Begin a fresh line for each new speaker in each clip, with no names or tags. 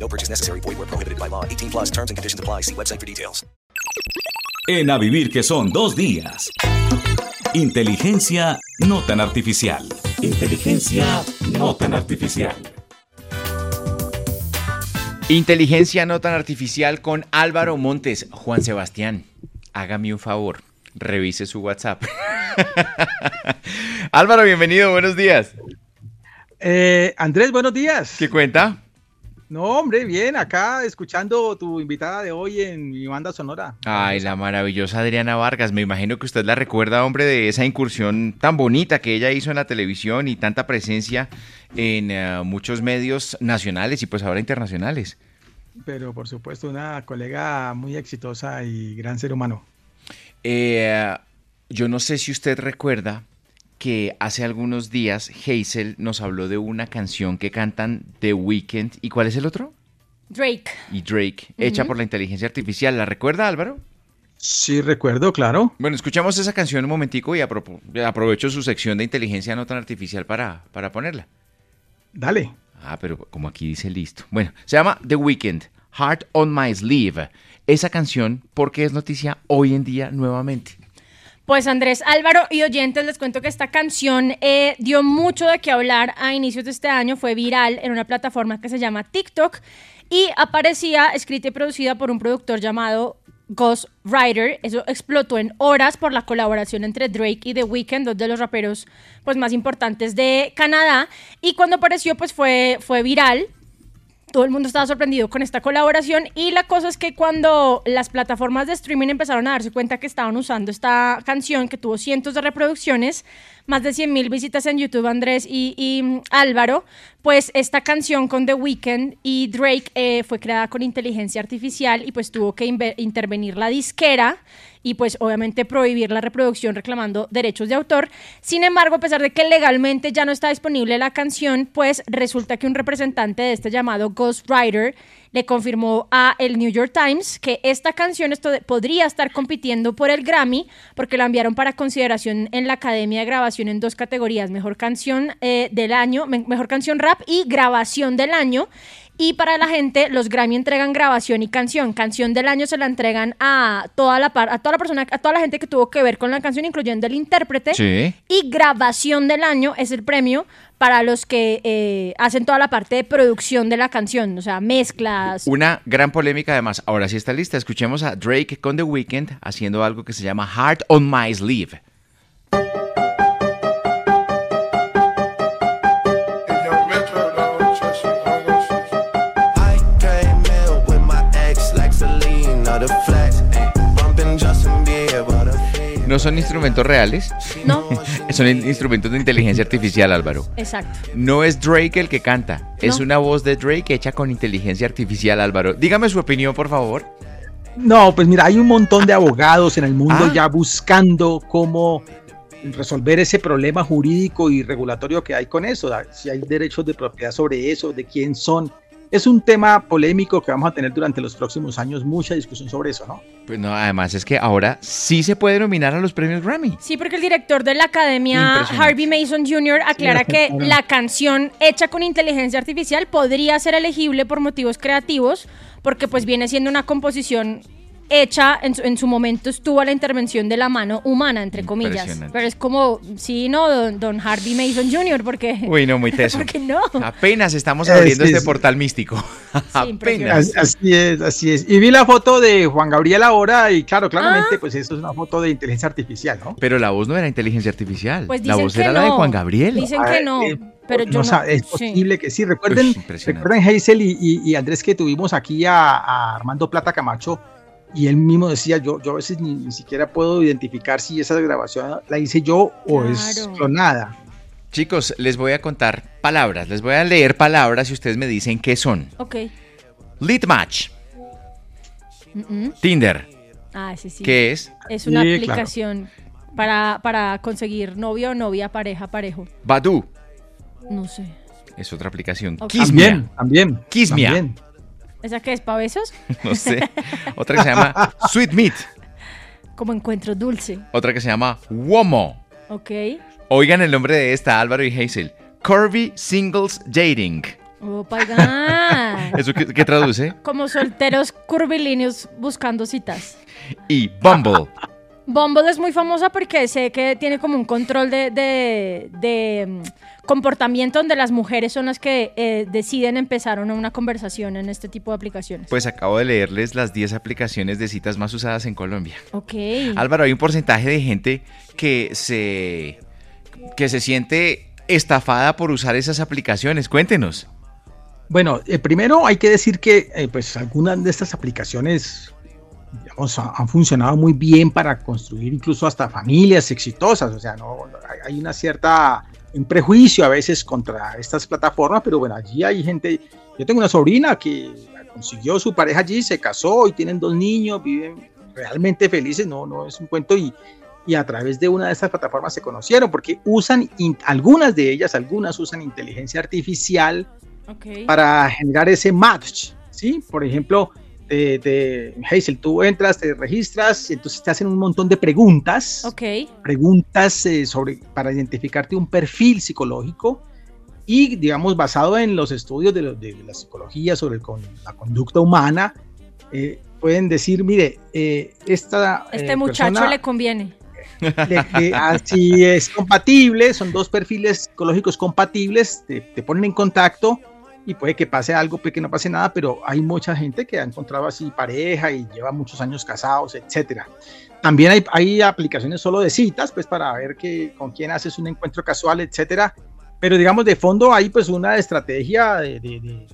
No purchase necessary. Void where prohibited by law. 18 plus terms and conditions apply. See website for details.
En A Vivir que son dos días. Inteligencia no tan artificial. Inteligencia no tan artificial.
Inteligencia no tan artificial con Álvaro Montes. Juan Sebastián, hágame un favor, revise su WhatsApp. Álvaro, bienvenido, buenos días.
Eh, Andrés, buenos días.
¿Qué cuenta?
No, hombre, bien, acá escuchando tu invitada de hoy en mi banda sonora.
Ay, la maravillosa Adriana Vargas. Me imagino que usted la recuerda, hombre, de esa incursión tan bonita que ella hizo en la televisión y tanta presencia en eh, muchos medios nacionales y pues ahora internacionales.
Pero por supuesto, una colega muy exitosa y gran ser humano.
Eh, yo no sé si usted recuerda que hace algunos días Hazel nos habló de una canción que cantan The Weeknd. ¿Y cuál es el otro?
Drake.
Y Drake, hecha por la inteligencia artificial. ¿La recuerda, Álvaro?
Sí, recuerdo, claro.
Bueno, escuchamos esa canción un momentico y apro- aprovecho su sección de inteligencia no tan artificial para, para ponerla.
Dale.
Ah, pero como aquí dice listo. Bueno, se llama The Weeknd, Heart on My Sleeve. Esa canción, porque es noticia hoy en día nuevamente?
Pues Andrés Álvaro y oyentes, les cuento que esta canción eh, dio mucho de qué hablar a inicios de este año, fue viral en una plataforma que se llama TikTok y aparecía escrita y producida por un productor llamado Ghost Rider. Eso explotó en horas por la colaboración entre Drake y The Weeknd, dos de los raperos pues, más importantes de Canadá. Y cuando apareció, pues fue, fue viral todo el mundo estaba sorprendido con esta colaboración y la cosa es que cuando las plataformas de streaming empezaron a darse cuenta que estaban usando esta canción que tuvo cientos de reproducciones, más de 100 mil visitas en YouTube, Andrés y, mm, Álvaro, pues esta canción con The Weeknd y Drake eh, fue creada con inteligencia artificial y pues tuvo que intervenir la disquera y pues obviamente prohibir la reproducción reclamando derechos de autor. Sin embargo, a pesar de que legalmente ya no está disponible la canción, pues resulta que un representante de este llamado Ghost Rider le confirmó a el New York Times que esta canción esto podría estar compitiendo por el Grammy porque la enviaron para consideración en la Academia de Grabación en dos categorías, mejor canción eh, del año, me- mejor canción rap y grabación del año. Y para la gente, los Grammy entregan grabación y canción. Canción del año se la entregan a toda la par- a toda la persona, a toda la gente que tuvo que ver con la canción, incluyendo el intérprete.
Sí.
Y grabación del año es el premio para los que eh, hacen toda la parte de producción de la canción, o sea, mezclas.
Una gran polémica además. Ahora sí está lista. Escuchemos a Drake con The Weeknd haciendo algo que se llama Heart on My Sleeve. No son instrumentos reales,
No,
son in- instrumentos de inteligencia artificial, Álvaro.
exacto.
No es Drake el que canta, es
No.
una voz de Drake hecha con inteligencia artificial, Álvaro. Dígame su opinión, por favor.
No, pues mira, hay un montón de abogados en el mundo
Ah.
ya buscando cómo resolver ese problema jurídico y regulatorio que hay con eso, si hay derechos de propiedad sobre eso, de quién son. Es un tema polémico que vamos a tener durante los próximos años, mucha discusión sobre eso, ¿no?
Pues no, además es que ahora sí se puede nominar a los premios Grammy.
Sí, porque el director de la academia. Harvey Mason Jr., aclara
Sí,
que la canción hecha con inteligencia artificial podría ser elegible por motivos creativos, porque pues viene siendo una composición hecha, en su, en su momento estuvo a la intervención de la mano humana, entre comillas. Pero es como, sí, no, don, don Harvey Mason Jr., porque...
Uy, no, muy teso.
¿Por qué no?
Apenas estamos abriendo este portal místico. Apenas.
As- Así es, así es. Y vi la foto de Juan Gabriel ahora y claro, claramente, pues eso es una foto de inteligencia artificial, ¿no?
Pero la voz no era inteligencia artificial.
Pues
la
dicen
voz
que
era
no.
la de Juan Gabriel.
Dicen que
ver,
no,
eh,
pero yo no.
sa- Es
sí.
posible que sí. Recuerden,
Uy, impresionante.
recuerden Hazel y, y- y Andrés que tuvimos aquí a, a Armando Plata Camacho y él mismo decía, yo, yo a veces ni, ni siquiera puedo identificar si esa grabación la hice yo o es clonada.
Chicos, les voy a contar palabras. Les voy a leer palabras y ustedes me dicen qué son.
Ok.
Lead match. Tinder,
Ah, sí, sí.
¿Qué es?
Es una
Sí, claro.
aplicación para, para conseguir novio o novia, pareja, parejo.
Badu.
No sé.
Es otra aplicación.
Ok.
Kismia.
También, también.
Kismia.
también.
¿Esa qué es? ¿Para besos?
No sé. Otra que se llama Sweet Meat.
Como encuentro dulce.
Otra que se llama Womo.
Ok.
Oigan el nombre de esta, Álvaro y Hazel. Curvy Singles Dating.
Oh.
¿Eso qué, qué traduce?
Como solteros curvilíneos buscando citas.
Y Bumble.
Bumble es muy famosa porque sé que tiene como un control de, de- de, mm, comportamiento donde las mujeres son las que eh, deciden empezar o no una conversación en este tipo de aplicaciones.
Pues acabo de leerles las 10 aplicaciones de citas más usadas en Colombia.
ok.
Álvaro, hay un porcentaje de gente que se, que se siente estafada por usar esas aplicaciones. Cuéntenos.
Bueno, eh, primero hay que decir que eh, pues algunas de estas aplicaciones digamos, ha- han funcionado muy bien para construir incluso hasta familias exitosas. O sea, no hay, una cierta un prejuicio a veces contra estas plataformas, pero bueno, allí hay gente. Yo tengo una sobrina que consiguió su pareja allí, se casó y tienen dos niños, viven realmente felices. No, no es un cuento y y a través de una de estas plataformas se conocieron porque usan in- algunas de ellas, algunas usan inteligencia artificial
ok.
para generar ese match, ¿sí? Por ejemplo, te, te- Hazel, tú entras, te registras, y entonces te hacen un montón de preguntas,
Ok.
preguntas eh, sobre, para identificarte un perfil psicológico y, digamos, basado en los estudios de, lo- de la psicología sobre el con- la conducta humana, eh, pueden decir, mire, eh, esta
Este
eh,
muchacho
persona-
le conviene.
le- así es compatible, son dos perfiles psicológicos compatibles, te, te ponen en contacto y puede que pase algo, puede que no pase nada, pero hay mucha gente que ha encontrado así pareja y lleva muchos años casados, etcétera. También hay, hay aplicaciones solo de citas, pues para ver que, con quién haces un encuentro casual, etcétera. Pero digamos, de fondo hay pues una estrategia de, de- de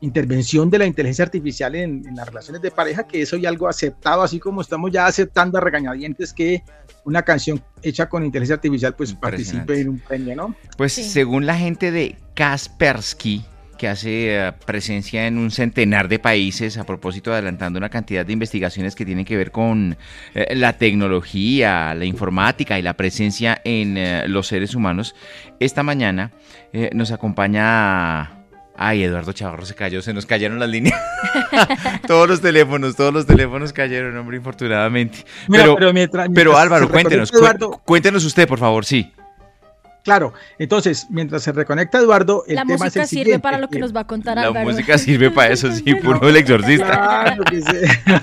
intervención de la inteligencia artificial en, en las relaciones de pareja, que eso ya algo aceptado, así como estamos ya aceptando a regañadientes que una canción hecha con inteligencia artificial pues participe en un premio, ¿no?
Pues
Sí.
según la gente de Kaspersky, que hace eh, presencia en un centenar de países, a propósito adelantando una cantidad de investigaciones que tienen que ver con eh, la tecnología, la informática y la presencia en eh, los seres humanos, esta mañana eh, nos acompaña... Ay, Eduardo Chavarro se cayó, se nos cayeron las líneas. todos los teléfonos, todos los teléfonos cayeron, hombre, infortunadamente.
Mira,
pero,
pero mientras-
pero
mientras
Álvaro,
se
cuéntenos,
Eduardo,
cuéntenos usted, por favor, sí.
Claro, entonces, mientras se reconecta Eduardo, el
La
tema es
música
el
sirve
siguiente,
para lo que nos va a contar
La
Álvaro.
música sirve para eso, sí, puro el exorcista.
Claro que sí.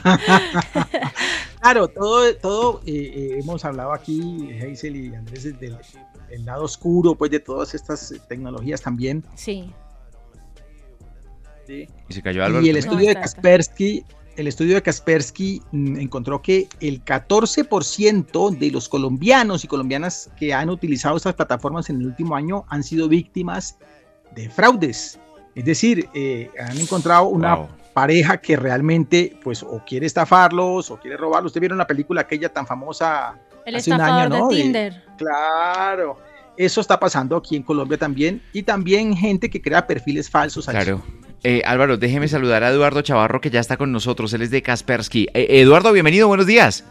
Claro, todo, todo eh, eh, hemos hablado aquí, Hazel y Andrés, del, del lado oscuro, pues de todas estas tecnologías también.
Sí.
¿sí?
Y se cayó Álvaro.
Y el estudio de
No.
Kaspersky, el estudio de Kaspersky mm, encontró que el 14% de los colombianos y colombianas que han utilizado estas plataformas en el último año han sido víctimas de fraudes. Es decir, eh, han encontrado una
Wow.
pareja que realmente, pues, o quiere estafarlos o quiere robarlos. Ustedes vieron la película aquella tan famosa
El
hace un
estafador
año, ¿no?
de
De-
Tinder.
Claro. Eso está pasando aquí en Colombia también. Y también gente que crea perfiles falsos. allí.
Claro. Eh, Álvaro, déjeme saludar a Eduardo Chavarro, que ya está con nosotros. Él es de Kaspersky. Eh, Eduardo, bienvenido, buenos días.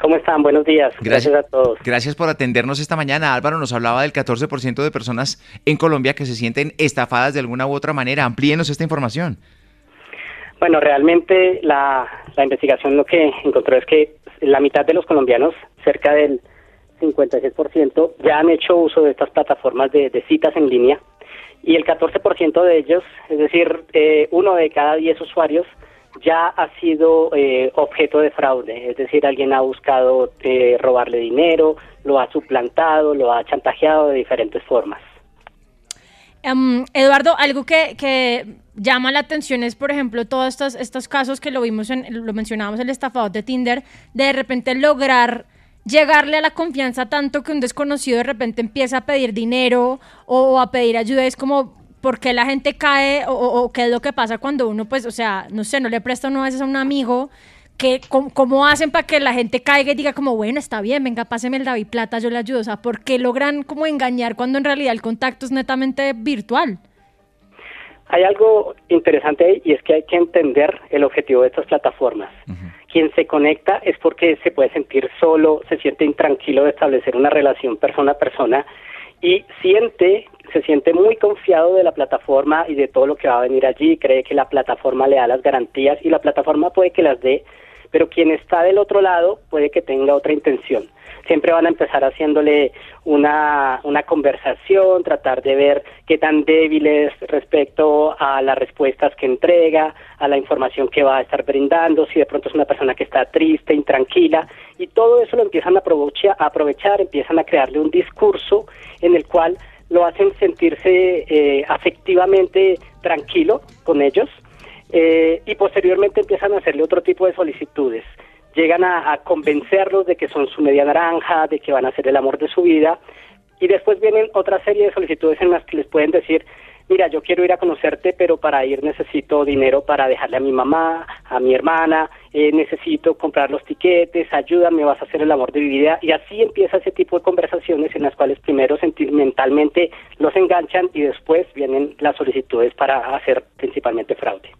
¿Cómo están? Buenos días.
Gracias.
Gracias, a todos.
Gracias por atendernos esta mañana. Álvaro nos hablaba del 14% de personas en Colombia que se sienten estafadas de alguna u otra manera. Amplíenos esta información.
Bueno, realmente la, la investigación lo que encontró es que la mitad de los colombianos, cerca del 56%, ya han hecho uso de estas plataformas de, de citas en línea y el 14% de ellos, es decir, eh, uno de cada 10 usuarios, ya ha sido eh, objeto de fraude, es decir, alguien ha buscado eh, robarle dinero, lo ha suplantado, lo ha chantajeado de diferentes formas.
Em, Eduardo, algo que, que llama la atención es, por ejemplo, todos estos, estos casos que lo vimos, en, lo mencionábamos, el estafador de Tinder, de repente lograr llegarle a la confianza tanto que un desconocido de repente empieza a pedir dinero o, a pedir ayuda. Es como, ¿por qué la gente cae o, o- o qué es lo que pasa cuando uno, pues, o sea, no sé, no le presta uno a veces a un amigo? Que, ¿cómo, cómo hacen para que la gente caiga y diga como, bueno, está bien, venga, páseme el David Plata, yo le ayudo? O sea, ¿por qué logran como engañar cuando en realidad el contacto es netamente virtual?
Hay algo interesante ahí y es que hay que entender el objetivo de estas plataformas. Quien se conecta es porque se puede sentir solo, se siente intranquilo de establecer una relación persona a persona y siente, se siente muy confiado de la plataforma y de todo lo que va a venir allí, cree que la plataforma le da las garantías y la plataforma puede que las dé, pero quien está del otro lado puede que tenga otra intención siempre van a empezar haciéndole una, una conversación, tratar de ver qué tan débil es respecto a las respuestas que entrega, a la información que va a estar brindando, si de pronto es una persona que está triste, intranquila, y todo eso lo empiezan a aprovechar, a aprovechar empiezan a crearle un discurso en el cual lo hacen sentirse eh, afectivamente tranquilo con ellos eh, y posteriormente empiezan a hacerle otro tipo de solicitudes llegan a, convencerlos de que son su media naranja, de que van a ser el amor de su vida, y después vienen otra serie de solicitudes en las que les pueden decir, mira, yo quiero ir a conocerte, pero para ir necesito dinero para dejarle a mi mamá, a mi hermana, eh, necesito comprar los tiquetes, ayúdame, vas a hacer el amor de mi vida, y así empieza ese tipo de conversaciones en las cuales primero sentimentalmente los enganchan y después vienen las solicitudes para hacer principalmente fraude.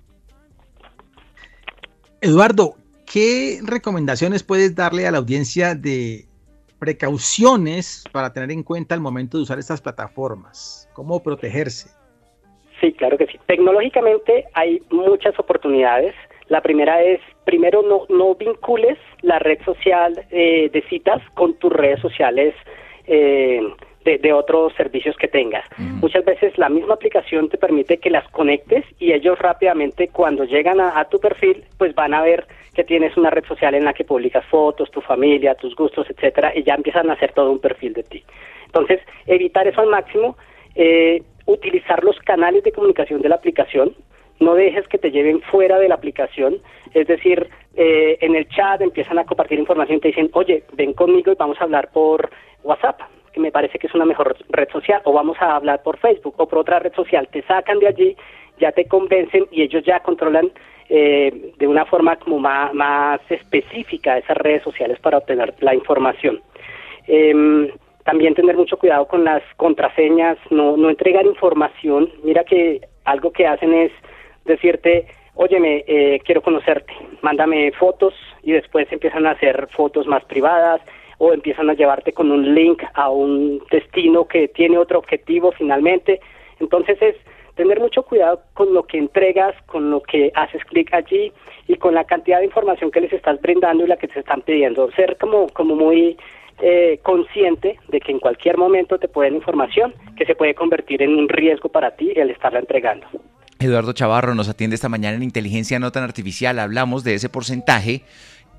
Eduardo, ¿qué recomendaciones puedes darle a la audiencia de precauciones para tener en cuenta al momento de usar estas plataformas? ¿Cómo protegerse?
Sí, claro que sí. Tecnológicamente hay muchas oportunidades. La primera es, primero, no, no vincules la red social eh, de citas con tus redes sociales eh, de, otros servicios que tengas. Muchas veces la misma aplicación te permite que las conectes y ellos rápidamente cuando llegan a, tu perfil pues van a ver que tienes una red social en la que publicas fotos, tu familia, tus gustos, etcétera, y ya empiezan a hacer todo un perfil de ti. Entonces, evitar eso al máximo, eh, utilizar los canales de comunicación de la aplicación, no dejes que te lleven fuera de la aplicación, es decir, eh, en el chat empiezan a compartir información y te dicen, oye, ven conmigo y vamos a hablar por WhatsApp que me parece que es una mejor red social, o vamos a hablar por Facebook o por otra red social, te sacan de allí, ya te convencen y ellos ya controlan eh, de una forma como más, más, específica esas redes sociales para obtener la información. Em, también tener mucho cuidado con las contraseñas, no, no entregar información. Mira que algo que hacen es decirte, óyeme, eh, quiero conocerte, mándame fotos y después empiezan a hacer fotos más privadas, o empiezan a llevarte con un link a un destino que tiene otro objetivo finalmente. Entonces es tener mucho cuidado con lo que entregas, con lo que haces clic allí y con la cantidad de información que les estás brindando y la que te están pidiendo. Ser como, como muy eh, consciente de que en cualquier momento te pueden información que se puede convertir en un riesgo para ti el estarla entregando.
Eduardo Chavarro nos atiende esta mañana en Inteligencia No Tan Artificial. Hablamos de ese porcentaje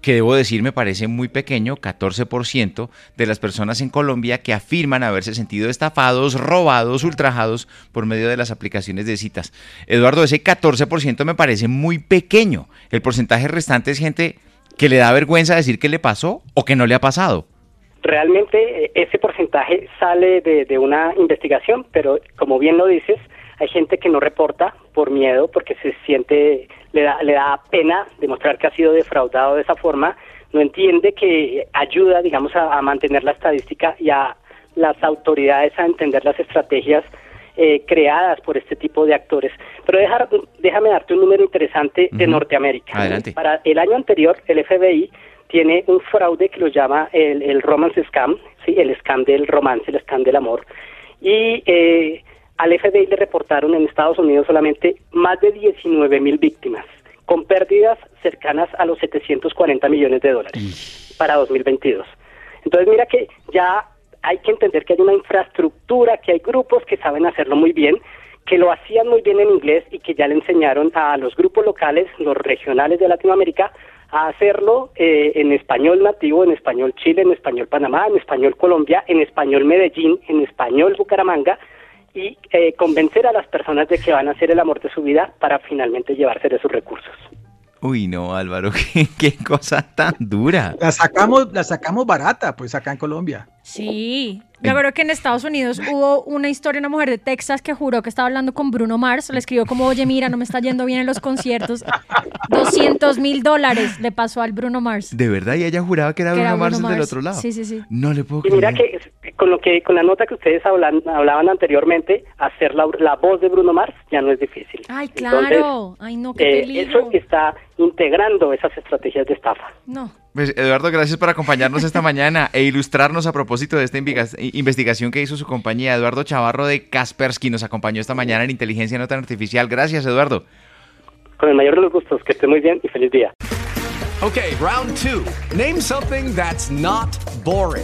que debo decir me parece muy pequeño, 14% de las personas en Colombia que afirman haberse sentido estafados, robados, ultrajados por medio de las aplicaciones de citas. Eduardo, ese 14% me parece muy pequeño. El porcentaje restante es gente que le da vergüenza decir que le pasó o que no le ha pasado.
Realmente eh, ese porcentaje sale de, de una investigación, pero como bien lo dices, hay gente que no reporta por miedo, porque se siente, le da, le da pena demostrar que ha sido defraudado de esa forma, no entiende que ayuda, digamos, a, mantener la estadística y a las autoridades a entender las estrategias eh, creadas por este tipo de actores. Pero dejar, déjame darte un número interesante de Norteamérica. Para el año anterior, el FBI tiene un fraude que lo llama el, el romance scam, ¿sí? el scam del romance, el scam del amor. Y eh, al FBI le reportaron en Estados Unidos solamente más de 19 mil víctimas, con pérdidas cercanas a los 740 millones de dólares para 2022. Entonces mira que ya hay que entender que hay una infraestructura, que hay grupos que saben hacerlo muy bien, que lo hacían muy bien en inglés y que ya le enseñaron a los grupos locales, los regionales de Latinoamérica, a hacerlo eh, en español nativo, en español Chile, en español Panamá, en español Colombia, en español Medellín, en español Bucaramanga, y eh, convencer a las personas de que van a hacer el amor de su vida para finalmente llevarse de sus recursos.
Uy, no, Álvaro, qué, cosa tan dura.
La sacamos, la sacamos barata, pues acá en Colombia.
Sí, yo creo que en Estados Unidos hubo una historia, una mujer de Texas que juró que estaba hablando con Bruno Mars, le escribió como, oye, mira, no me está yendo bien en los conciertos. 200 mil dólares le pasó al Bruno Mars.
De verdad, y ella juraba que era, Bruno, Mars desde el otro lado.
Sí, sí, sí.
No le puedo
y
creer.
mira que con lo que con la nota que ustedes hablan, hablaban anteriormente, hacer la, la voz de Bruno Mars ya no es difícil.
Ay, claro.
Entonces,
Ay, no, qué
eh,
peligro.
eso está integrando esas estrategias de estafa.
No.
Pues Eduardo, gracias por acompañarnos esta mañana e ilustrarnos a propósito de esta investigación que hizo su compañía. Eduardo Chavarro de Kaspersky nos acompañó esta mañana en Inteligencia No Tan Artificial. Gracias, Eduardo.
Con el mayor de los gustos, que esté muy bien y feliz día.
Okay, round two. Name something that's not boring.